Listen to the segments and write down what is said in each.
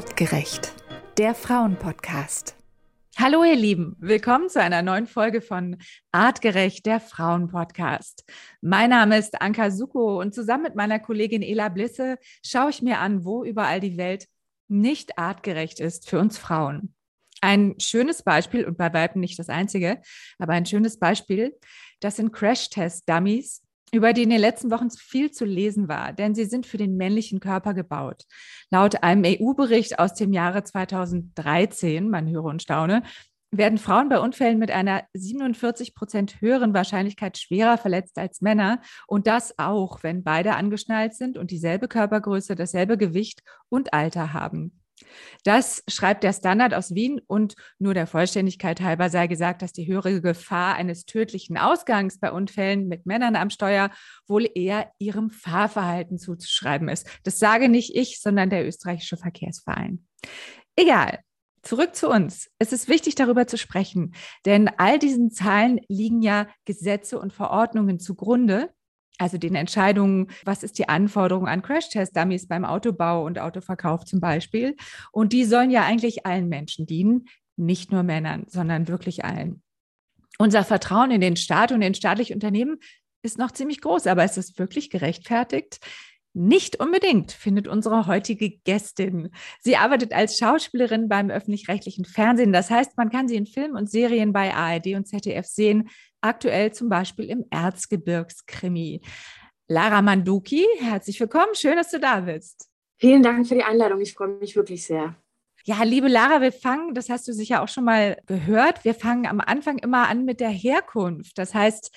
Artgerecht, der Frauenpodcast. Hallo ihr Lieben, willkommen zu einer neuen Folge von Artgerecht, der Frauenpodcast. Mein Name ist Anka Suko und zusammen mit meiner Kollegin Ela Blisse schaue ich mir an, wo überall die Welt nicht artgerecht ist für uns Frauen. Ein schönes Beispiel, und bei Weiben nicht das einzige, aber ein schönes Beispiel, das sind Crash-Test-Dummies, über die in den letzten Wochen viel zu lesen war, denn sie sind für den männlichen Körper gebaut. Laut einem EU-Bericht aus dem Jahre 2013, man höre und staune, werden Frauen bei Unfällen mit einer 47 Prozent höheren Wahrscheinlichkeit schwerer verletzt als Männer. Und das auch, wenn beide angeschnallt sind und dieselbe Körpergröße, dasselbe Gewicht und Alter haben. Das schreibt der Standard aus Wien und nur der Vollständigkeit halber sei gesagt, dass die höhere Gefahr eines tödlichen Ausgangs bei Unfällen mit Männern am Steuer wohl eher ihrem Fahrverhalten zuzuschreiben ist. Das sage nicht ich, sondern der österreichische Verkehrsverein. Egal. Zurück zu uns. Es ist wichtig, darüber zu sprechen, denn all diesen Zahlen liegen ja Gesetze und Verordnungen zugrunde, also den Entscheidungen, was ist die Anforderung an Crash-Test-Dummies beim Autobau und Autoverkauf zum Beispiel. Und die sollen ja eigentlich allen Menschen dienen, nicht nur Männern, sondern wirklich allen. Unser Vertrauen in den Staat und in staatliche Unternehmen ist noch ziemlich groß, aber ist es wirklich gerechtfertigt? Nicht unbedingt, findet unsere heutige Gästin. Sie arbeitet als Schauspielerin beim öffentlich-rechtlichen Fernsehen. Das heißt, man kann sie in Filmen und Serien bei ARD und ZDF sehen, aktuell zum Beispiel im Erzgebirgskrimi. Lara Manduki, herzlich willkommen. Schön, dass du da bist. Vielen Dank für die Einladung. Ich freue mich wirklich sehr. Ja, liebe Lara, wir fangen, das hast du sicher auch schon mal gehört, wir fangen am Anfang immer an mit der Herkunft. Das heißt,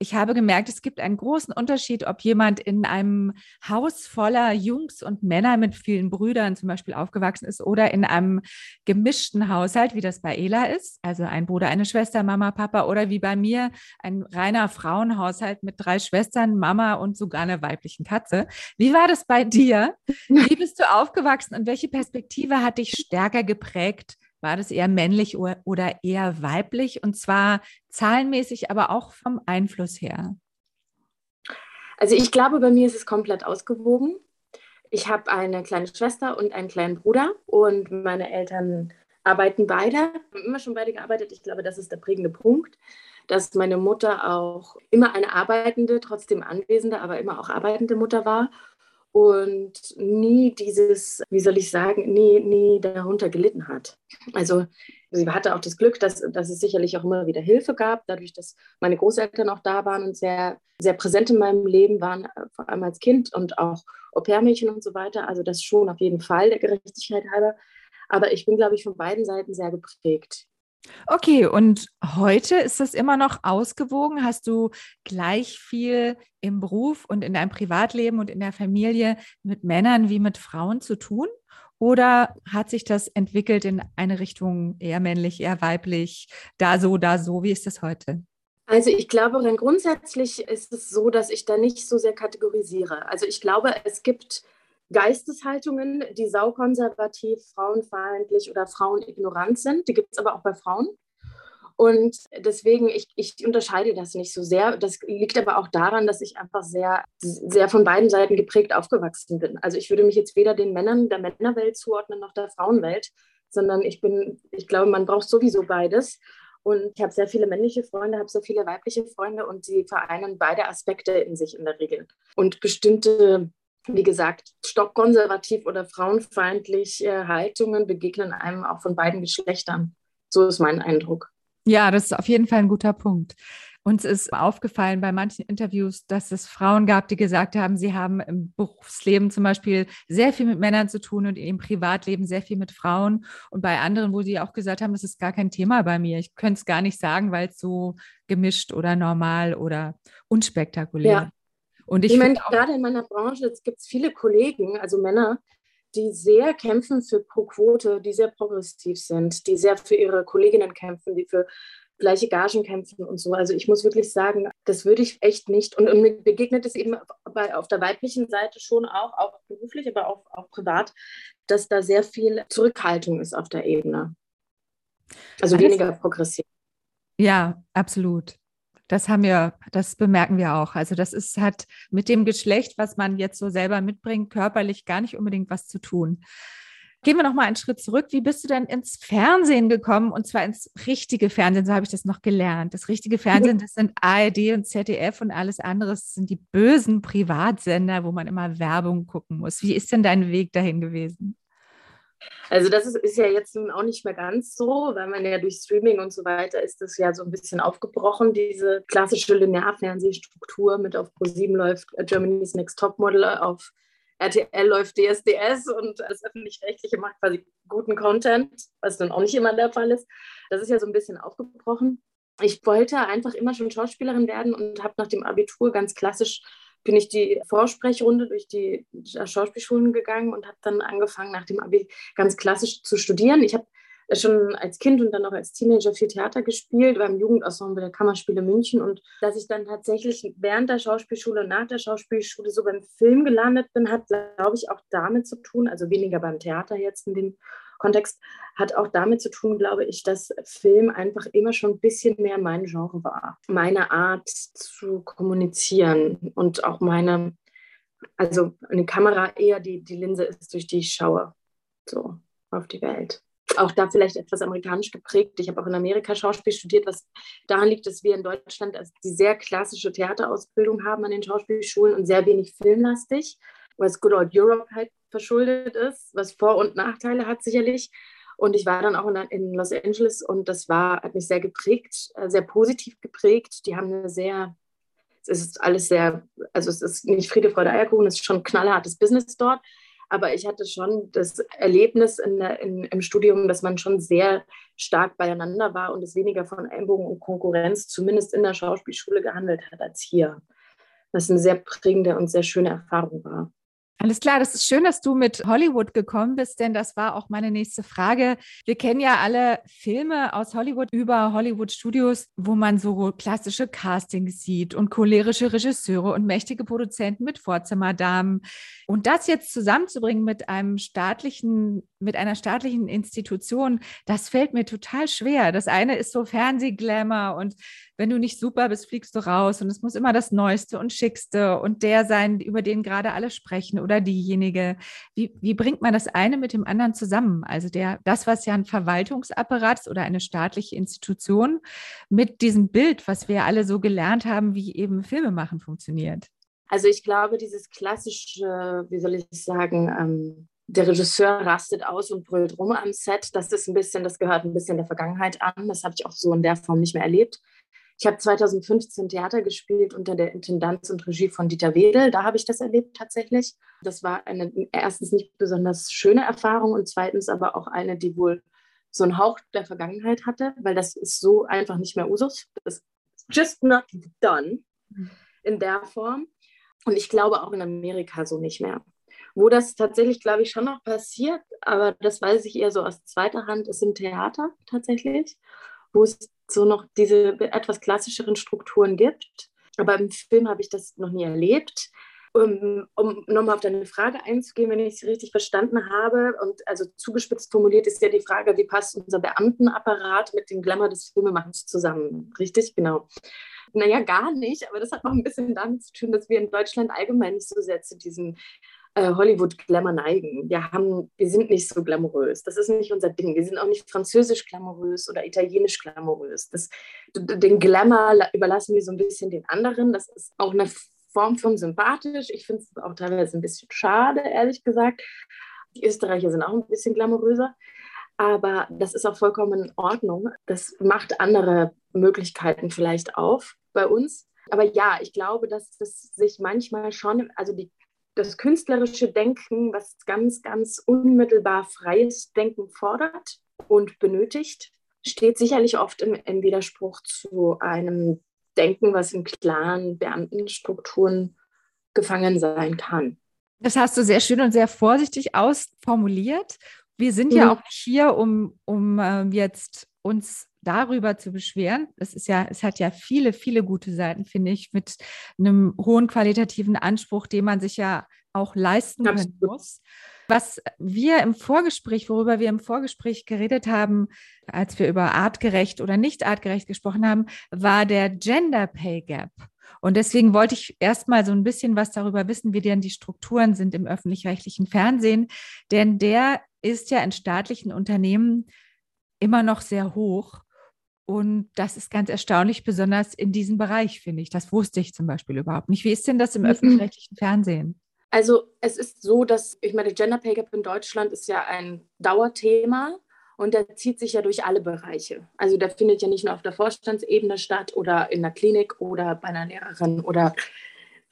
ich habe gemerkt, es gibt einen großen Unterschied, ob jemand in einem Haus voller Jungs und Männer mit vielen Brüdern zum Beispiel aufgewachsen ist oder in einem gemischten Haushalt, wie das bei Ela ist, also ein Bruder, eine Schwester, Mama, Papa oder wie bei mir ein reiner Frauenhaushalt mit drei Schwestern, Mama und sogar einer weiblichen Katze. Wie war das bei dir? Wie bist du aufgewachsen und welche Perspektive hat dich stärker geprägt war das eher männlich oder eher weiblich? Und zwar zahlenmäßig, aber auch vom Einfluss her. Also ich glaube, bei mir ist es komplett ausgewogen. Ich habe eine kleine Schwester und einen kleinen Bruder und meine Eltern arbeiten beide, haben immer schon beide gearbeitet. Ich glaube, das ist der prägende Punkt, dass meine Mutter auch immer eine arbeitende, trotzdem anwesende, aber immer auch arbeitende Mutter war und nie dieses, wie soll ich sagen, nie, nie darunter gelitten hat. Also sie hatte auch das Glück, dass, dass es sicherlich auch immer wieder Hilfe gab, dadurch, dass meine Großeltern auch da waren und sehr, sehr präsent in meinem Leben waren, äh, vor allem als Kind und auch Au-pair-Mädchen und so weiter. Also das schon auf jeden Fall der Gerechtigkeit halber. Aber ich bin, glaube ich, von beiden Seiten sehr geprägt. Okay, und heute ist das immer noch ausgewogen? Hast du gleich viel im Beruf und in deinem Privatleben und in der Familie mit Männern wie mit Frauen zu tun? Oder hat sich das entwickelt in eine Richtung eher männlich, eher weiblich, da so, da so? Wie ist das heute? Also ich glaube, grundsätzlich ist es so, dass ich da nicht so sehr kategorisiere. Also ich glaube, es gibt Geisteshaltungen, die saukonservativ, frauenfeindlich oder frauenignorant sind. Die gibt es aber auch bei Frauen. Und deswegen, ich, ich unterscheide das nicht so sehr. Das liegt aber auch daran, dass ich einfach sehr, sehr von beiden Seiten geprägt aufgewachsen bin. Also ich würde mich jetzt weder den Männern der Männerwelt zuordnen noch der Frauenwelt, sondern ich bin, ich glaube, man braucht sowieso beides. Und ich habe sehr viele männliche Freunde, habe so viele weibliche Freunde und sie vereinen beide Aspekte in sich in der Regel. Und bestimmte wie gesagt, stockkonservativ oder frauenfeindliche Haltungen begegnen einem auch von beiden Geschlechtern. So ist mein Eindruck. Ja, das ist auf jeden Fall ein guter Punkt. Uns ist aufgefallen bei manchen Interviews, dass es Frauen gab, die gesagt haben, sie haben im Berufsleben zum Beispiel sehr viel mit Männern zu tun und im Privatleben sehr viel mit Frauen. Und bei anderen, wo sie auch gesagt haben, das ist gar kein Thema bei mir. Ich könnte es gar nicht sagen, weil es so gemischt oder normal oder unspektakulär ja. Und ich, ich meine, gerade in meiner Branche gibt es viele Kollegen, also Männer, die sehr kämpfen für pro Quote, die sehr progressiv sind, die sehr für ihre Kolleginnen kämpfen, die für gleiche Gagen kämpfen und so. Also ich muss wirklich sagen, das würde ich echt nicht. Und, und mir begegnet es eben bei, auf der weiblichen Seite schon auch, auch beruflich, aber auch, auch privat, dass da sehr viel Zurückhaltung ist auf der Ebene. Also Alles weniger progressiv. Ja, absolut. Das haben wir, das bemerken wir auch. Also das ist, hat mit dem Geschlecht, was man jetzt so selber mitbringt, körperlich gar nicht unbedingt was zu tun. Gehen wir noch mal einen Schritt zurück. Wie bist du denn ins Fernsehen gekommen? Und zwar ins richtige Fernsehen, so habe ich das noch gelernt. Das richtige Fernsehen, das sind ARD und ZDF und alles andere. Das sind die bösen Privatsender, wo man immer Werbung gucken muss. Wie ist denn dein Weg dahin gewesen? Also das ist, ist, ja jetzt nun auch nicht mehr ganz so, weil man ja durch Streaming und so weiter ist das ja so ein bisschen aufgebrochen, diese klassische Linearfernsehstruktur mit auf ProSieben läuft Germany's Next Topmodel, auf RTL läuft DSDS und das Öffentlich-Rechtliche macht quasi guten Content, was dann auch nicht immer der Fall ist. Das ist ja so ein bisschen aufgebrochen. Ich wollte einfach immer schon Schauspielerin werden und habe nach dem Abitur ganz klassisch bin ich die Vorsprechrunde durch die Schauspielschulen gegangen und habe dann angefangen, nach dem Abi ganz klassisch zu studieren. Ich habe schon als Kind und dann auch als Teenager viel Theater gespielt, beim Jugendensemble der Kammerspiele München und dass ich dann tatsächlich während der Schauspielschule und nach der Schauspielschule so beim Film gelandet bin, hat, glaube ich, auch damit zu tun, also weniger beim Theater jetzt in dem Kontext, hat auch damit zu tun, glaube ich, dass Film einfach immer schon ein bisschen mehr mein Genre war. Meine Art zu kommunizieren und auch meine, also eine Kamera eher die, die Linse ist, durch die ich schaue, so auf die Welt auch da vielleicht etwas amerikanisch geprägt. Ich habe auch in Amerika Schauspiel studiert, was daran liegt, dass wir in Deutschland die sehr klassische Theaterausbildung haben an den Schauspielschulen und sehr wenig filmlastig, was Good Old Europe halt verschuldet ist, was Vor- und Nachteile hat sicherlich. Und ich war dann auch in, Los Angeles und das war, hat mich sehr geprägt, äh, sehr positiv geprägt. Die haben eine sehr, es ist alles sehr, also es ist nicht Friede, Freude, Eierkuchen, es ist schon knallhartes Business dort. Aber ich hatte schon das Erlebnis in der, in, im Studium, dass man schon sehr stark beieinander war und es weniger von Ellbogen und Konkurrenz, zumindest in der Schauspielschule, gehandelt hat als hier. Was eine sehr prägende und sehr schöne Erfahrung war. Alles klar, das ist schön, dass du mit Hollywood gekommen bist, denn das war auch meine nächste Frage. Wir kennen ja alle Filme aus Hollywood über Hollywood Studios, wo man so klassische Castings sieht und cholerische Regisseure und mächtige Produzenten mit Vorzimmerdamen. Und das jetzt zusammenzubringen mit einem staatlichen, mit einer staatlichen Institution, das fällt mir total schwer. Das eine ist so Fernsehglamour und wenn du nicht super bist, fliegst du raus und es muss immer das Neueste und Schickste und der sein, über den gerade alle sprechen oder diejenige. Wie, wie bringt man das eine mit dem anderen zusammen? Also der, das, was ja ein Verwaltungsapparat ist oder eine staatliche Institution mit diesem Bild, was wir alle so gelernt haben, wie eben Filme machen funktioniert. Also ich glaube, dieses klassische, wie soll ich sagen, ähm, der Regisseur rastet aus und brüllt rum am Set. Das ist ein bisschen, das gehört ein bisschen der Vergangenheit an. Das habe ich auch so in der Form nicht mehr erlebt. Ich habe 2015 Theater gespielt unter der Intendanz und Regie von Dieter Wedel. Da habe ich das erlebt tatsächlich. Das war eine erstens nicht besonders schöne Erfahrung und zweitens aber auch eine, die wohl so einen Hauch der Vergangenheit hatte, weil das ist so einfach nicht mehr Usus. Das ist just not done in der Form. Und ich glaube auch in Amerika so nicht mehr. Wo das tatsächlich, glaube ich, schon noch passiert, aber das weiß ich eher so aus zweiter Hand, ist im Theater tatsächlich wo es so noch diese etwas klassischeren Strukturen gibt. Aber im Film habe ich das noch nie erlebt. Um, um nochmal auf deine Frage einzugehen, wenn ich sie richtig verstanden habe, und also zugespitzt formuliert ist ja die Frage, wie passt unser Beamtenapparat mit dem Glamour des Filmemachens zusammen? Richtig? Genau. Naja, gar nicht, aber das hat noch ein bisschen damit zu tun, dass wir in Deutschland allgemein nicht so sehr zu diesem äh, Hollywood-Glamour neigen. Wir, haben, wir sind nicht so glamourös. Das ist nicht unser Ding. Wir sind auch nicht französisch glamourös oder italienisch glamourös. Das, den Glamour überlassen wir so ein bisschen den anderen. Das ist auch eine Form von sympathisch. Ich finde es auch teilweise ein bisschen schade, ehrlich gesagt. Die Österreicher sind auch ein bisschen glamouröser. Aber das ist auch vollkommen in Ordnung. Das macht andere Möglichkeiten vielleicht auf bei uns. Aber ja, ich glaube, dass es sich manchmal schon, also die das künstlerische Denken, was ganz, ganz unmittelbar freies Denken fordert und benötigt, steht sicherlich oft im, im Widerspruch zu einem Denken, was in klaren Beamtenstrukturen gefangen sein kann. Das hast du sehr schön und sehr vorsichtig ausformuliert. Wir sind mhm. ja auch nicht hier, um, um äh, jetzt uns darüber zu beschweren. Es ist ja, es hat ja viele, viele gute Seiten, finde ich, mit einem hohen qualitativen Anspruch, den man sich ja auch leisten können muss. Was wir im Vorgespräch, worüber wir im Vorgespräch geredet haben, als wir über artgerecht oder nicht artgerecht gesprochen haben, war der Gender Pay Gap. Und deswegen wollte ich erstmal so ein bisschen was darüber wissen, wie denn die Strukturen sind im öffentlich-rechtlichen Fernsehen. Denn der ist ja in staatlichen Unternehmen immer noch sehr hoch. Und das ist ganz erstaunlich, besonders in diesem Bereich, finde ich. Das wusste ich zum Beispiel überhaupt nicht. Wie ist denn das im mhm. öffentlich-rechtlichen Fernsehen? Also es ist so, dass, ich meine, Gender Pay Gap in Deutschland ist ja ein Dauerthema und der zieht sich ja durch alle Bereiche. Also der findet ja nicht nur auf der Vorstandsebene statt oder in der Klinik oder bei einer Lehrerin oder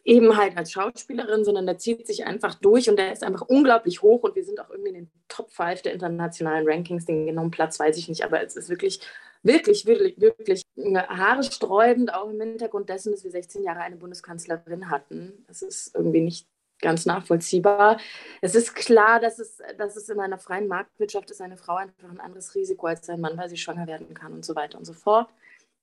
eben halt als Schauspielerin, sondern der zieht sich einfach durch und der ist einfach unglaublich hoch und wir sind auch irgendwie in den Top 5 der internationalen Rankings. Den genauen Platz weiß ich nicht, aber es ist wirklich, wirklich, wirklich, wirklich Haare sträubend, auch im Hintergrund dessen, dass wir 16 Jahre eine Bundeskanzlerin hatten. Das ist irgendwie nicht ganz nachvollziehbar. Es ist klar, dass es, dass es in einer freien Marktwirtschaft ist eine Frau einfach ein anderes Risiko als ein Mann, weil sie schwanger werden kann und so weiter und so fort.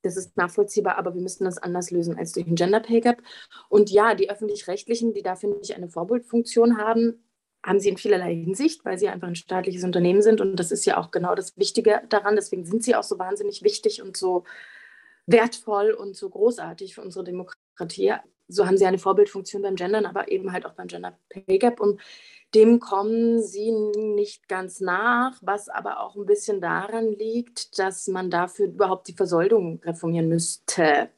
Das ist nachvollziehbar, aber wir müssen das anders lösen als durch ein Gender Pay Gap. Und ja, die öffentlich-rechtlichen, die da, finde ich, eine Vorbildfunktion haben, haben sie in vielerlei Hinsicht, weil sie einfach ein staatliches Unternehmen sind. Und das ist ja auch genau das Wichtige daran. Deswegen sind sie auch so wahnsinnig wichtig und so wertvoll und so großartig für unsere Demokratie. So haben sie eine Vorbildfunktion beim Gendern, aber eben halt auch beim Gender Pay Gap. Und dem kommen sie nicht ganz nach, was aber auch ein bisschen daran liegt, dass man dafür überhaupt die Versoldung reformieren müsste.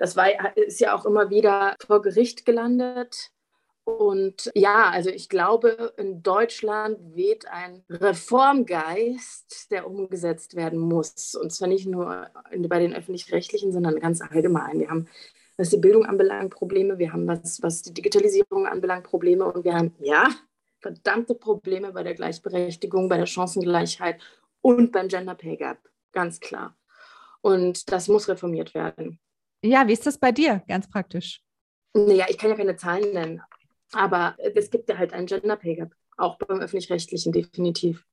Das war, ist ja auch immer wieder vor Gericht gelandet. Und ja, also ich glaube, in Deutschland weht ein Reformgeist, der umgesetzt werden muss. Und zwar nicht nur bei den öffentlich-rechtlichen, sondern ganz allgemein. Wir haben, was die Bildung anbelangt, Probleme. Wir haben, was, was die Digitalisierung anbelangt, Probleme. Und wir haben, ja, verdammte Probleme bei der Gleichberechtigung, bei der Chancengleichheit und beim Gender Pay Gap, ganz klar. Und das muss reformiert werden. Ja, wie ist das bei dir, ganz praktisch? Naja, ich kann ja keine Zahlen nennen, aber es gibt ja halt einen Gender Pay Gap, auch beim öffentlich-rechtlichen definitiv.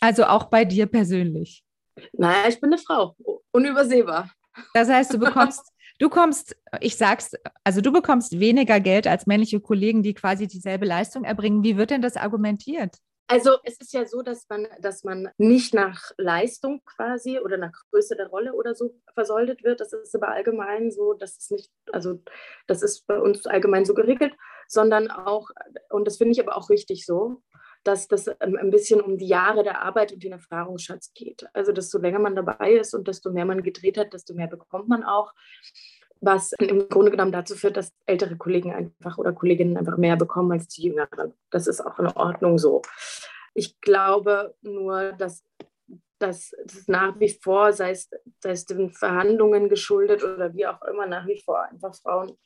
Also auch bei dir persönlich? Naja, ich bin eine Frau, unübersehbar. Das heißt, du bekommst Du kommst, ich sag's, also du bekommst weniger Geld als männliche Kollegen, die quasi dieselbe Leistung erbringen. Wie wird denn das argumentiert? Also es ist ja so, dass man, dass man nicht nach Leistung quasi oder nach Größe der Rolle oder so versoldet wird. Das ist aber allgemein so, das ist nicht, also das ist bei uns allgemein so geregelt, sondern auch, und das finde ich aber auch richtig so, dass das ein bisschen um die Jahre der Arbeit und den Erfahrungsschatz geht. Also desto länger man dabei ist und desto mehr man gedreht hat, desto mehr bekommt man auch. Was im Grunde genommen dazu führt, dass ältere Kollegen einfach oder Kolleginnen einfach mehr bekommen als die jüngeren. Das ist auch in Ordnung so. Ich glaube nur, dass dass das nach wie vor, sei es, sei es den Verhandlungen geschuldet oder wie auch immer, nach wie vor einfach Frauen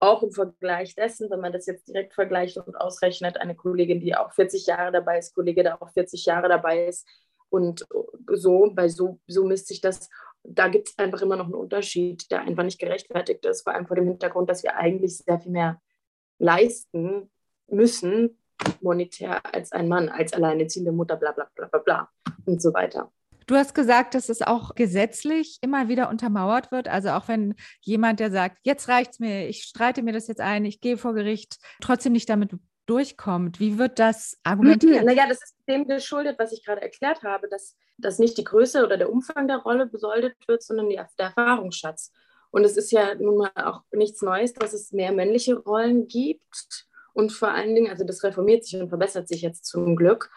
auch im Vergleich dessen, wenn man das jetzt direkt vergleicht und ausrechnet, eine Kollegin, die auch 40 Jahre dabei ist, Kollege, der auch 40 Jahre dabei ist und so, bei so, so misst sich das. Da gibt es einfach immer noch einen Unterschied, der einfach nicht gerechtfertigt ist, vor allem vor dem Hintergrund, dass wir eigentlich sehr viel mehr leisten müssen, monetär, als ein Mann, als alleinerziehende Mutter, bla bla bla bla bla und so weiter. Du hast gesagt, dass es auch gesetzlich immer wieder untermauert wird. Also auch wenn jemand, der sagt, jetzt reicht es mir, ich streite mir das jetzt ein, ich gehe vor Gericht, trotzdem nicht damit durchkommt. Wie wird das argumentiert? Naja, das ist dem geschuldet, was ich gerade erklärt habe, dass, dass nicht die Größe oder der Umfang der Rolle besoldet wird, sondern der Erfahrungsschatz. Und es ist ja nun mal auch nichts Neues, dass es mehr männliche Rollen gibt. Und vor allen Dingen, also das reformiert sich und verbessert sich jetzt zum Glück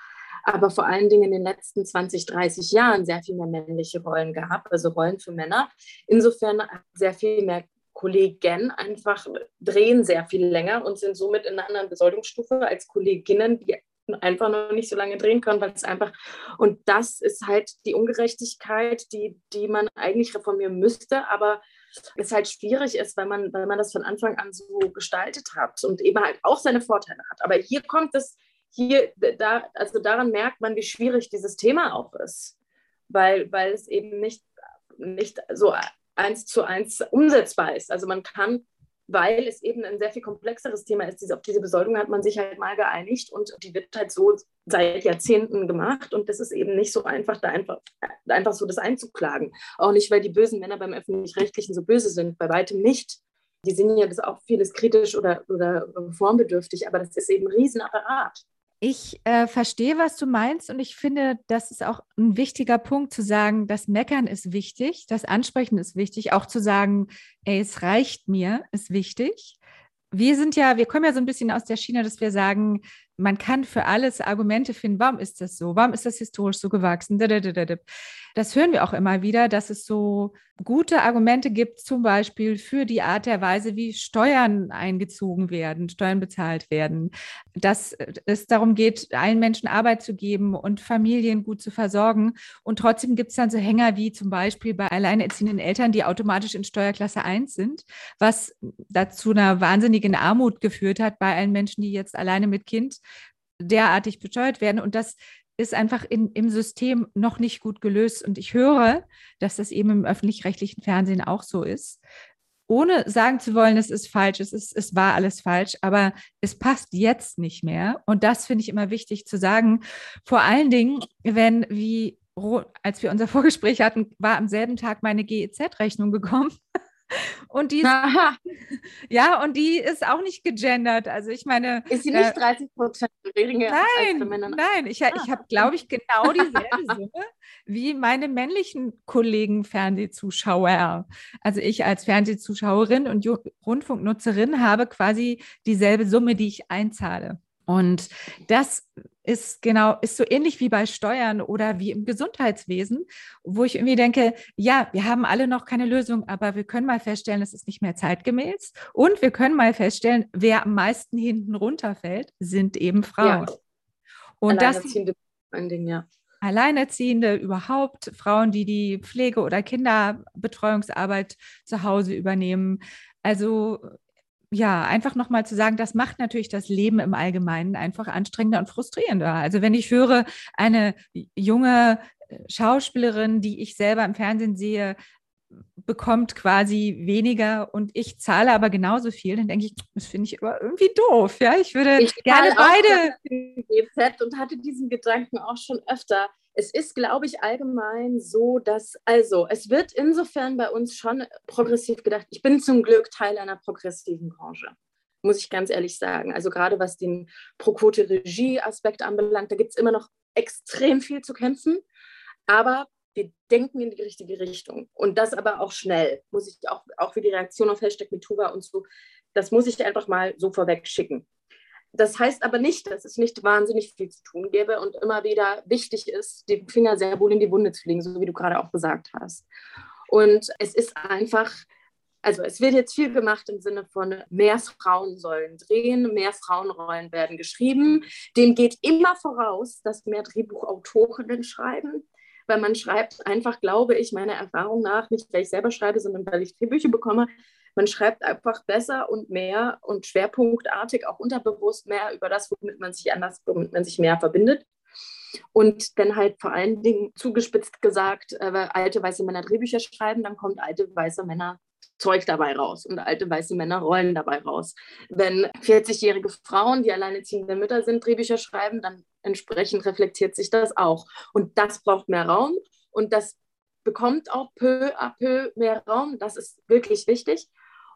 aber vor allen Dingen in den letzten 20, 30 Jahren sehr viel mehr männliche Rollen gehabt, also Rollen für Männer. Insofern sehr viel mehr Kollegen einfach drehen sehr viel länger und sind somit in einer anderen Besoldungsstufe als Kolleginnen, die einfach noch nicht so lange drehen können, weil es einfach, und das ist halt die Ungerechtigkeit, die, die man eigentlich reformieren müsste, aber es halt schwierig ist, weil man, weil man das von Anfang an so gestaltet hat und eben halt auch seine Vorteile hat. Aber hier kommt es hier, da, also daran merkt man, wie schwierig dieses Thema auch ist, weil, weil es eben nicht, nicht so eins zu eins umsetzbar ist. Also man kann, weil es eben ein sehr viel komplexeres Thema ist, diese, auf diese Besoldung hat man sich halt mal geeinigt und die wird halt so seit Jahrzehnten gemacht und das ist eben nicht so einfach, da einfach, einfach so das einzuklagen. Auch nicht, weil die bösen Männer beim Öffentlich-Rechtlichen so böse sind, bei weitem nicht. Die sehen ja das auch vieles kritisch oder, oder reformbedürftig, aber das ist eben ein Riesenapparat. Ich äh, verstehe, was du meinst und ich finde, das ist auch ein wichtiger Punkt zu sagen, das Meckern ist wichtig, das Ansprechen ist wichtig, auch zu sagen, ey, es reicht mir, ist wichtig. Wir sind ja, wir kommen ja so ein bisschen aus der Schiene, dass wir sagen, man kann für alles Argumente finden, warum ist das so, warum ist das historisch so gewachsen. Das hören wir auch immer wieder, dass es so gute Argumente gibt, zum Beispiel für die Art der Weise, wie Steuern eingezogen werden, Steuern bezahlt werden, dass es darum geht, allen Menschen Arbeit zu geben und Familien gut zu versorgen. Und trotzdem gibt es dann so Hänger wie zum Beispiel bei alleinerziehenden Eltern, die automatisch in Steuerklasse 1 sind, was dazu einer wahnsinnigen Armut geführt hat bei allen Menschen, die jetzt alleine mit Kind derartig besteuert werden. Und das ist einfach in, im System noch nicht gut gelöst. Und ich höre, dass das eben im öffentlich-rechtlichen Fernsehen auch so ist. Ohne sagen zu wollen, es ist falsch, es, ist, es war alles falsch, aber es passt jetzt nicht mehr. Und das finde ich immer wichtig zu sagen. Vor allen Dingen, wenn, wie als wir unser Vorgespräch hatten, war am selben Tag meine GEZ-Rechnung gekommen. Und die ist, ja, und die ist auch nicht gegendert. Also ich meine. Ist sie nicht äh, 30 Prozent geringer nein, als für Männer? Nein, ich, ah. ich habe, glaube ich, genau dieselbe Summe wie meine männlichen Kollegen Fernsehzuschauer. Also ich als Fernsehzuschauerin und Rundfunknutzerin habe quasi dieselbe Summe, die ich einzahle. Und das ist genau, ist so ähnlich wie bei Steuern oder wie im Gesundheitswesen, wo ich irgendwie denke, ja, wir haben alle noch keine Lösung, aber wir können mal feststellen, es ist nicht mehr zeitgemäß. Und wir können mal feststellen, wer am meisten hinten runterfällt, sind eben Frauen. Ja. Und Alleinerziehende, das Ding, ja. Alleinerziehende überhaupt, Frauen, die die Pflege- oder Kinderbetreuungsarbeit zu Hause übernehmen. Also ja, einfach nochmal zu sagen, das macht natürlich das Leben im Allgemeinen einfach anstrengender und frustrierender. Also wenn ich höre, eine junge äh, Schauspielerin, die ich selber im Fernsehen sehe, bekommt quasi weniger und ich zahle aber genauso viel, dann denke ich, das finde ich aber irgendwie doof. Ja, ich würde ich gerne beide. GZ und hatte diesen Gedanken auch schon öfter es ist, glaube ich, allgemein so, dass, also, es wird insofern bei uns schon progressiv gedacht. Ich bin zum Glück Teil einer progressiven Branche, muss ich ganz ehrlich sagen. Also, gerade was den Pro-Quote-Regie-Aspekt anbelangt, da gibt es immer noch extrem viel zu kämpfen. Aber wir denken in die richtige Richtung. Und das aber auch schnell, muss ich auch, auch wie die Reaktion auf Hashtag MeToo und so, das muss ich einfach mal so vorweg schicken. Das heißt aber nicht, dass es nicht wahnsinnig viel zu tun gäbe und immer wieder wichtig ist, den Finger sehr wohl in die Wunde zu legen, so wie du gerade auch gesagt hast. Und es ist einfach, also es wird jetzt viel gemacht im Sinne von mehr Frauen sollen drehen, mehr Frauenrollen werden geschrieben. Dem geht immer voraus, dass mehr Drehbuchautorinnen schreiben, weil man schreibt einfach, glaube ich, meiner Erfahrung nach, nicht weil ich selber schreibe, sondern weil ich Drehbücher bekomme, man schreibt einfach besser und mehr und schwerpunktartig, auch unterbewusst mehr über das, womit man sich anders, womit man sich mehr verbindet. Und dann halt vor allen Dingen zugespitzt gesagt, äh, alte weiße Männer Drehbücher schreiben, dann kommt alte weiße Männer Zeug dabei raus und alte weiße Männer Rollen dabei raus. Wenn 40-jährige Frauen, die alleineziehende Mütter sind, Drehbücher schreiben, dann entsprechend reflektiert sich das auch. Und das braucht mehr Raum und das bekommt auch peu à peu mehr Raum. Das ist wirklich wichtig.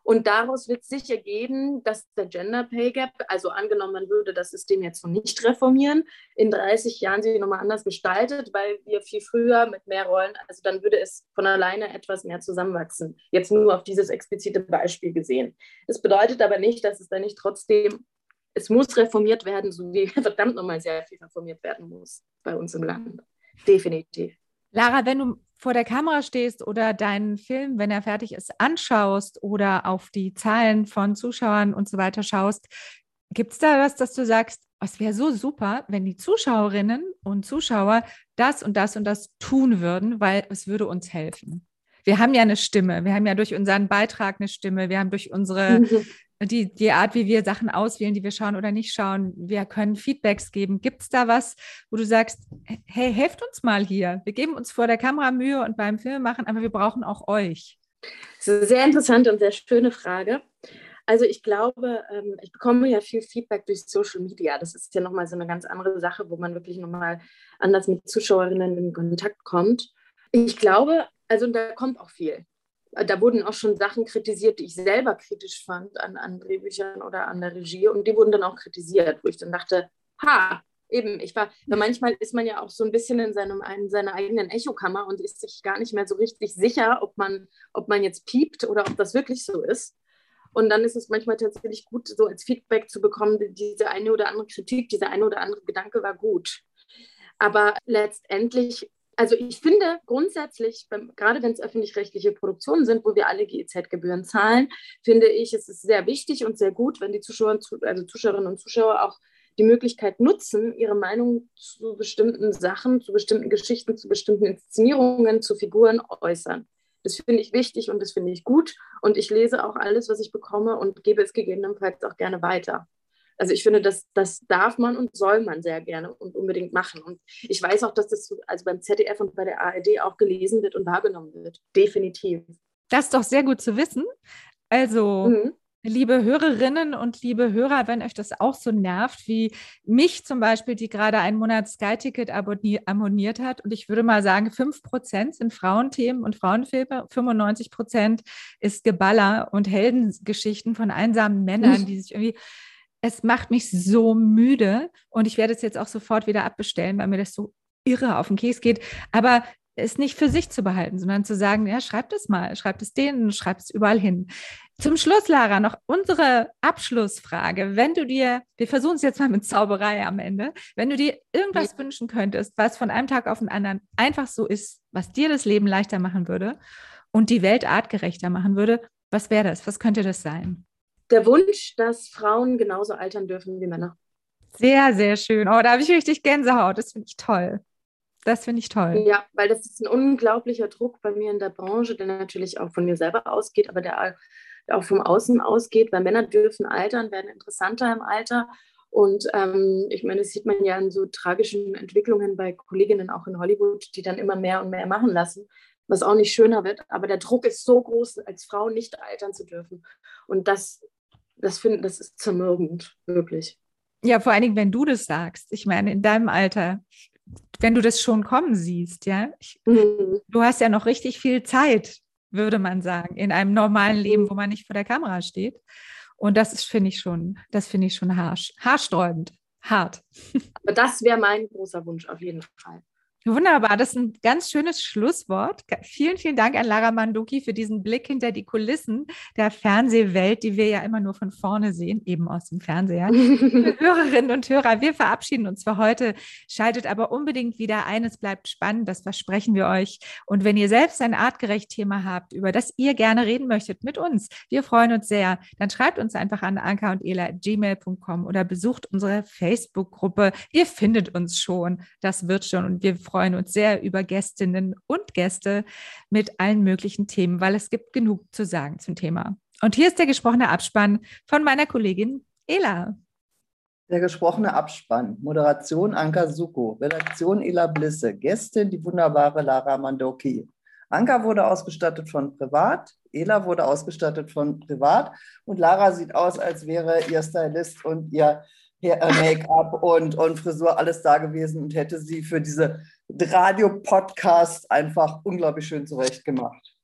Und daraus wird sich ergeben, dass der Gender Pay Gap, also angenommen, man würde das System jetzt noch nicht reformieren, in 30 Jahren sich nochmal anders gestaltet, weil wir viel früher mit mehr Rollen, also dann würde es von alleine etwas mehr zusammenwachsen. Jetzt nur auf dieses explizite Beispiel gesehen. Das bedeutet aber nicht, dass es dann nicht trotzdem, es muss reformiert werden, so wie verdammt nochmal sehr viel reformiert werden muss bei uns im Land. Definitiv. Lara, wenn du vor der Kamera stehst oder deinen Film, wenn er fertig ist, anschaust oder auf die Zahlen von Zuschauern und so weiter schaust, gibt es da was, dass du sagst, es wäre so super, wenn die Zuschauerinnen und Zuschauer das und das und das tun würden, weil es würde uns helfen. Wir haben ja eine Stimme, wir haben ja durch unseren Beitrag eine Stimme, wir haben durch unsere mhm die, die Art, wie wir Sachen auswählen, die wir schauen oder nicht schauen. Wir können Feedbacks geben. Gibt es da was, wo du sagst, hey, helft uns mal hier. Wir geben uns vor der Kamera Mühe und beim Film machen, aber wir brauchen auch euch. Das ist eine sehr interessante und sehr schöne Frage. Also ich glaube, ähm, ich bekomme ja viel Feedback durch Social Media. Das ist ja nochmal so eine ganz andere Sache, wo man wirklich nochmal anders mit Zuschauerinnen in Kontakt kommt. Ich glaube, also da kommt auch viel da wurden auch schon Sachen kritisiert, die ich selber kritisch fand an, an Drehbüchern oder an der Regie. Und die wurden dann auch kritisiert, wo ich dann dachte, ha, eben, ich war, weil manchmal ist man ja auch so ein bisschen in, seinem, in seiner eigenen Echokammer und ist sich gar nicht mehr so richtig sicher, ob man, ob man jetzt piept oder ob das wirklich so ist. Und dann ist es manchmal tatsächlich gut, so als Feedback zu bekommen, diese eine oder andere Kritik, dieser eine oder andere Gedanke war gut. Aber letztendlich, also ich finde grundsätzlich, gerade wenn es öffentlich-rechtliche Produktionen sind, wo wir alle GEZ-Gebühren zahlen, finde ich, es ist sehr wichtig und sehr gut, wenn die Zuschauer, also Zuschauerinnen und Zuschauer auch die Möglichkeit nutzen, ihre Meinung zu bestimmten Sachen, zu bestimmten Geschichten, zu bestimmten Inszenierungen, zu Figuren äußern. Das finde ich wichtig und das finde ich gut. Und ich lese auch alles, was ich bekomme und gebe es gegebenenfalls auch gerne weiter. Also ich finde, das, das darf man und soll man sehr gerne und unbedingt machen. Und ich weiß auch, dass das also beim ZDF und bei der ARD auch gelesen wird und wahrgenommen wird. Definitiv. Das ist doch sehr gut zu wissen. Also mhm. Liebe Hörerinnen und liebe Hörer, wenn euch das auch so nervt, wie mich zum Beispiel, die gerade einen Monat Sky-Ticket abonniert hat, und ich würde mal sagen, 5% sind Frauenthemen und Frauenfilme, 95% ist Geballer und Heldengeschichten von einsamen Männern, die sich irgendwie es macht mich so müde und ich werde es jetzt auch sofort wieder abbestellen, weil mir das so irre auf den Käse geht. Aber es nicht für sich zu behalten, sondern zu sagen, ja, schreibt es mal, schreibt es denen, schreibt es überall hin. Zum Schluss, Lara, noch unsere Abschlussfrage. Wenn du dir, wir versuchen es jetzt mal mit Zauberei am Ende, wenn du dir irgendwas ja. wünschen könntest, was von einem Tag auf den anderen einfach so ist, was dir das Leben leichter machen würde und die Welt artgerechter machen würde, was wäre das? Was könnte das sein? Der Wunsch, dass Frauen genauso altern dürfen wie Männer. Sehr, sehr schön. Oh, da habe ich richtig Gänsehaut. Das finde ich toll. Das finde ich toll. Ja, weil das ist ein unglaublicher Druck bei mir in der Branche, der natürlich auch von mir selber ausgeht, aber der auch vom Außen ausgeht, weil Männer dürfen altern, werden interessanter im Alter. Und ähm, ich meine, das sieht man ja in so tragischen Entwicklungen bei Kolleginnen auch in Hollywood, die dann immer mehr und mehr machen lassen, was auch nicht schöner wird. Aber der Druck ist so groß, als Frau nicht altern zu dürfen. Und das, das, find, das ist zermürbend, wirklich. Ja, vor allen Dingen, wenn du das sagst. Ich meine, in deinem Alter, wenn du das schon kommen siehst, ja. Ich, mhm. Du hast ja noch richtig viel Zeit, würde man sagen, in einem normalen Leben, mhm. wo man nicht vor der Kamera steht. Und das ist, finde ich schon, das finde ich schon harsch, haarsträubend, hart. Aber das wäre mein großer Wunsch auf jeden Fall. Wunderbar, das ist ein ganz schönes Schlusswort. Vielen, vielen Dank an Lara Manduki für diesen Blick hinter die Kulissen der Fernsehwelt, die wir ja immer nur von vorne sehen, eben aus dem Fernseher. Hörerinnen und Hörer, wir verabschieden uns für heute. Schaltet aber unbedingt wieder ein. Es bleibt spannend, das versprechen wir euch. Und wenn ihr selbst ein artgerecht Thema habt, über das ihr gerne reden möchtet mit uns, wir freuen uns sehr, dann schreibt uns einfach an anka und ela gmail.com oder besucht unsere Facebook-Gruppe. Ihr findet uns schon. Das wird schon und wir freuen freuen uns sehr über Gästinnen und Gäste mit allen möglichen Themen, weil es gibt genug zu sagen zum Thema. Und hier ist der gesprochene Abspann von meiner Kollegin Ela. Der gesprochene Abspann. Moderation Anka Suko. Redaktion Ela Blisse. Gästin die wunderbare Lara Mandoki. Anka wurde ausgestattet von Privat, Ela wurde ausgestattet von Privat und Lara sieht aus, als wäre ihr Stylist und ihr Make-up und, und Frisur alles da gewesen und hätte sie für diese Radio-Podcast einfach unglaublich schön zurecht gemacht.